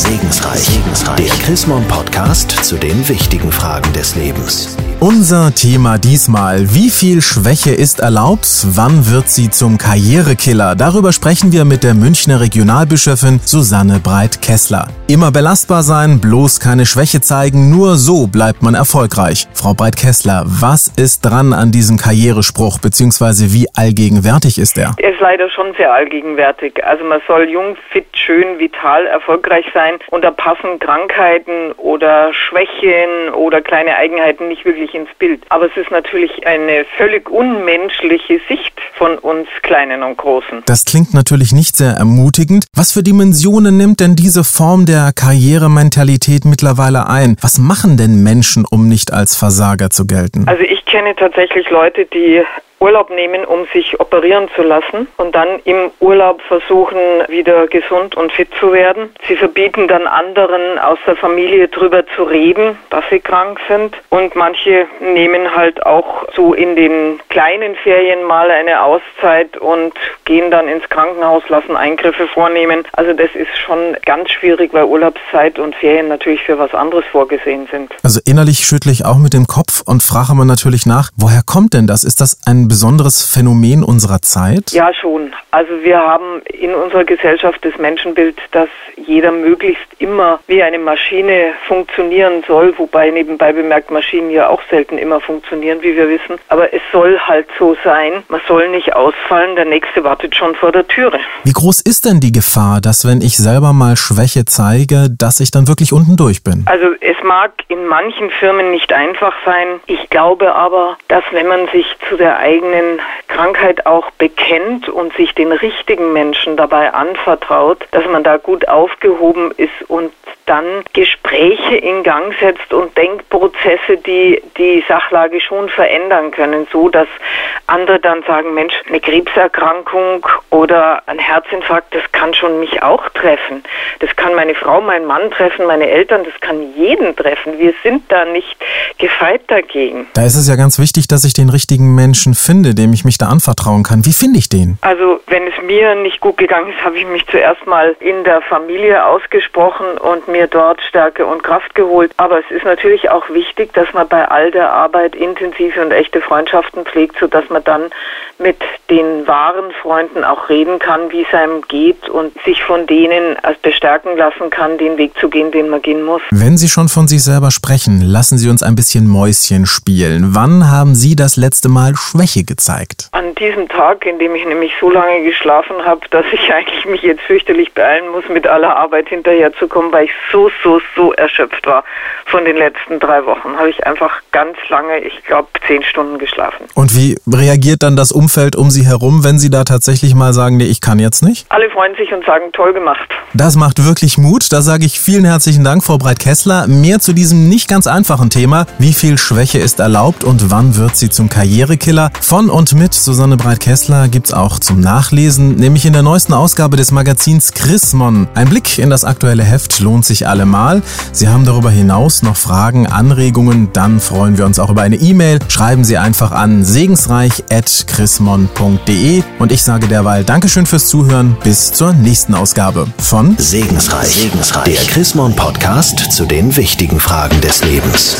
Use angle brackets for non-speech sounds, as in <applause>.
Segensreich. Segensreich. Der Chrismon Podcast zu den wichtigen Fragen des Lebens. Unser Thema diesmal. Wie viel Schwäche ist erlaubt? Wann wird sie zum Karrierekiller? Darüber sprechen wir mit der Münchner Regionalbischöfin Susanne Breit-Kessler. Immer belastbar sein, bloß keine Schwäche zeigen, nur so bleibt man erfolgreich. Frau Breit-Kessler, was ist dran an diesem Karrierespruch, beziehungsweise wie allgegenwärtig ist er? Er ist leider schon sehr allgegenwärtig. Also man soll jung, fit, schön, vital, erfolgreich sein und da passen Krankheiten oder Schwächen oder kleine Eigenheiten nicht wirklich nicht ins Bild. Aber es ist natürlich eine völlig unmenschliche Sicht von uns Kleinen und Großen. Das klingt natürlich nicht sehr ermutigend. Was für Dimensionen nimmt denn diese Form der Karrierementalität mittlerweile ein? Was machen denn Menschen, um nicht als Versager zu gelten? Also ich kenne tatsächlich Leute, die Urlaub nehmen, um sich operieren zu lassen und dann im Urlaub versuchen, wieder gesund und fit zu werden. Sie verbieten dann anderen aus der Familie drüber zu reden, dass sie krank sind und manche nehmen halt auch so in den kleinen Ferien mal eine Auszeit und gehen dann ins Krankenhaus, lassen Eingriffe vornehmen. Also das ist schon ganz schwierig, weil Urlaubszeit und Ferien natürlich für was anderes vorgesehen sind. Also innerlich schüttle ich auch mit dem Kopf und frage man natürlich nach, woher kommt denn das? Ist das ein besonderes Phänomen unserer Zeit? Ja, schon. Also wir haben in unserer Gesellschaft das Menschenbild, dass jeder möglichst immer wie eine Maschine funktionieren soll, wobei nebenbei bemerkt Maschinen ja auch selten immer funktionieren, wie wir wissen. Aber es soll halt so sein. Man soll nicht ausfallen, der nächste wartet schon vor der Türe. Wie groß ist denn die Gefahr, dass wenn ich selber mal Schwäche zeige, dass ich dann wirklich unten durch bin? Also es mag in manchen Firmen nicht einfach sein. Ich glaube aber, dass wenn man sich zu der eigenen Krankheit auch bekennt und sich den richtigen Menschen dabei anvertraut, dass man da gut aufgehoben ist und dann Gespräche in Gang setzt und Denkprozesse, die die Sachlage schon verändern können, so dass andere dann sagen, Mensch, eine Krebserkrankung oder ein Herzinfarkt, das kann schon mich auch treffen. Das kann meine Frau, mein Mann treffen, meine Eltern, das kann jeden treffen. Wir sind da nicht gefeit dagegen. Da ist es ja ganz wichtig, dass ich den richtigen Menschen finde, dem ich mich da anvertrauen kann. Wie finde ich den? Also, wenn es mir nicht gut gegangen ist, habe ich mich zuerst mal in der Familie ausgesprochen und mir dort Stärke und Kraft geholt. Aber es ist natürlich auch wichtig, dass man bei all der Arbeit intensive und echte Freundschaften pflegt, sodass man dann mit den wahren Freunden auch reden kann, wie es einem geht und sich von denen als bestärken lassen kann, den Weg zu gehen, den man gehen muss. Wenn Sie schon von sich selber sprechen, lassen Sie uns ein bisschen Mäuschen spielen. Wann haben Sie das letzte Mal Schwäche gezeigt? An diesem Tag, in dem ich nämlich so lange geschlafen habe, dass ich <laughs> eigentlich mich jetzt fürchterlich beeilen muss, mit aller Arbeit hinterherzukommen, weil ich so, so, so erschöpft war von den letzten drei Wochen, habe ich einfach ganz lange, ich glaube, zehn Stunden geschlafen. Und wie reagiert dann das Umfeld um Sie herum, wenn Sie da tatsächlich mal sagen, nee, ich kann jetzt nicht? Alle freuen sich und sagen, toll gemacht. Das macht wirklich Mut. Da sage ich vielen herzlichen Dank, Frau Breit-Kessler. Mehr zu diesem nicht ganz einfachen Thema. Wie viel Schwäche ist erlaubt und wann wird sie zum Karrierekiller? Von und mit Susanne Breit-Kessler gibt's auch zum Nachlesen, nämlich in der neuesten Ausgabe des Magazins Chrismon. Ein Blick in das aktuelle Heft lohnt sich allemal. Sie haben darüber hinaus noch Fragen, Anregungen, dann freuen wir uns auch über eine E-Mail. Schreiben Sie einfach an segensreich.chrismon.de und ich sage derweil Dankeschön fürs Zuhören. Bis zur nächsten Ausgabe von Segensreich. Segensreich. Der Chrismon Podcast zu den wichtigen Fragen des Lebens.